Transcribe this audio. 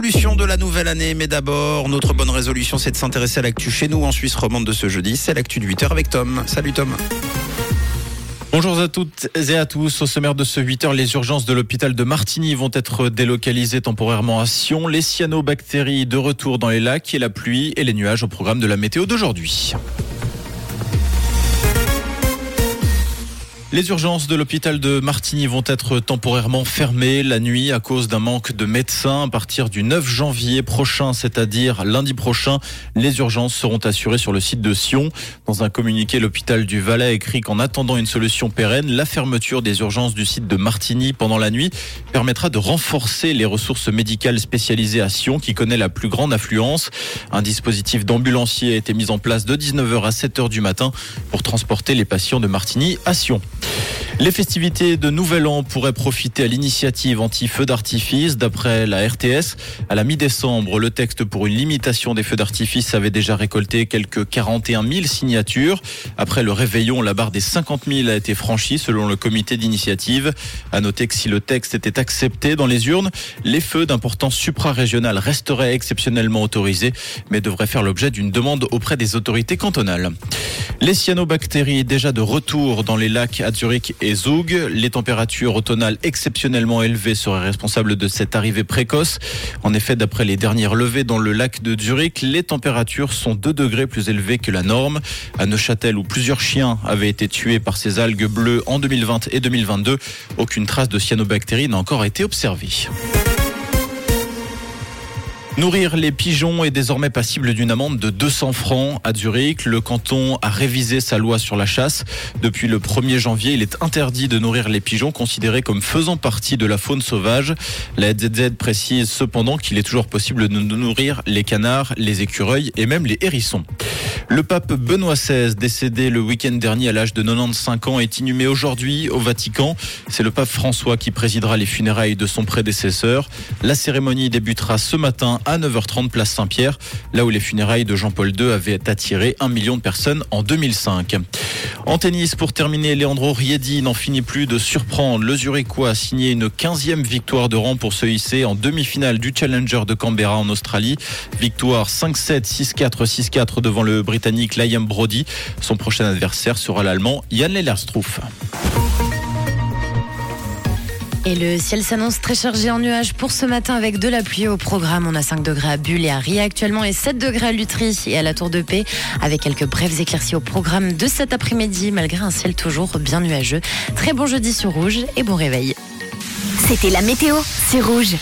résolutions de la nouvelle année. Mais d'abord, notre bonne résolution, c'est de s'intéresser à l'actu chez nous en Suisse romande de ce jeudi. C'est l'actu de 8h avec Tom. Salut Tom. Bonjour à toutes et à tous. Au sommaire de ce 8h, les urgences de l'hôpital de Martigny vont être délocalisées temporairement à Sion. Les cyanobactéries de retour dans les lacs et la pluie et les nuages au programme de la météo d'aujourd'hui. Les urgences de l'hôpital de Martigny vont être temporairement fermées la nuit à cause d'un manque de médecins. À partir du 9 janvier prochain, c'est-à-dire lundi prochain, les urgences seront assurées sur le site de Sion. Dans un communiqué, l'hôpital du Valais écrit qu'en attendant une solution pérenne, la fermeture des urgences du site de Martigny pendant la nuit permettra de renforcer les ressources médicales spécialisées à Sion qui connaît la plus grande affluence. Un dispositif d'ambulancier a été mis en place de 19h à 7h du matin pour transporter les patients de Martigny à Sion. Les festivités de Nouvel An pourraient profiter à l'initiative anti-feux d'artifice. D'après la RTS, à la mi-décembre, le texte pour une limitation des feux d'artifice avait déjà récolté quelques 41 000 signatures. Après le réveillon, la barre des 50 000 a été franchie selon le comité d'initiative. À noter que si le texte était accepté dans les urnes, les feux d'importance suprarégionale resteraient exceptionnellement autorisés, mais devraient faire l'objet d'une demande auprès des autorités cantonales. Les cyanobactéries déjà de retour dans les lacs à Zurich et Zug. Les températures automnales exceptionnellement élevées seraient responsables de cette arrivée précoce. En effet, d'après les dernières levées dans le lac de Zurich, les températures sont 2 degrés plus élevées que la norme. À Neuchâtel, où plusieurs chiens avaient été tués par ces algues bleues en 2020 et 2022, aucune trace de cyanobactéries n'a encore été observée. Nourrir les pigeons est désormais passible d'une amende de 200 francs à Zurich. Le canton a révisé sa loi sur la chasse. Depuis le 1er janvier, il est interdit de nourrir les pigeons considérés comme faisant partie de la faune sauvage. La ZZ précise cependant qu'il est toujours possible de nourrir les canards, les écureuils et même les hérissons. Le pape Benoît XVI, décédé le week-end dernier à l'âge de 95 ans, est inhumé aujourd'hui au Vatican. C'est le pape François qui présidera les funérailles de son prédécesseur. La cérémonie débutera ce matin 9h30 place Saint-Pierre, là où les funérailles de Jean-Paul II avaient attiré un million de personnes en 2005. En tennis, pour terminer, Leandro Riedi n'en finit plus de surprendre. Le Zurichois a signé une 15e victoire de rang pour se hisser en demi-finale du Challenger de Canberra en Australie. Victoire 5-7, 6-4, 6-4 devant le Britannique Liam Brody. Son prochain adversaire sera l'Allemand Jan Lellerstruff. Et le ciel s'annonce très chargé en nuages pour ce matin avec de la pluie au programme. On a 5 degrés à Bulle et à Ria actuellement et 7 degrés à Lutry et à la Tour de Paix avec quelques brèves éclaircies au programme de cet après-midi malgré un ciel toujours bien nuageux. Très bon jeudi sur Rouge et bon réveil. C'était la météo, c'est Rouge.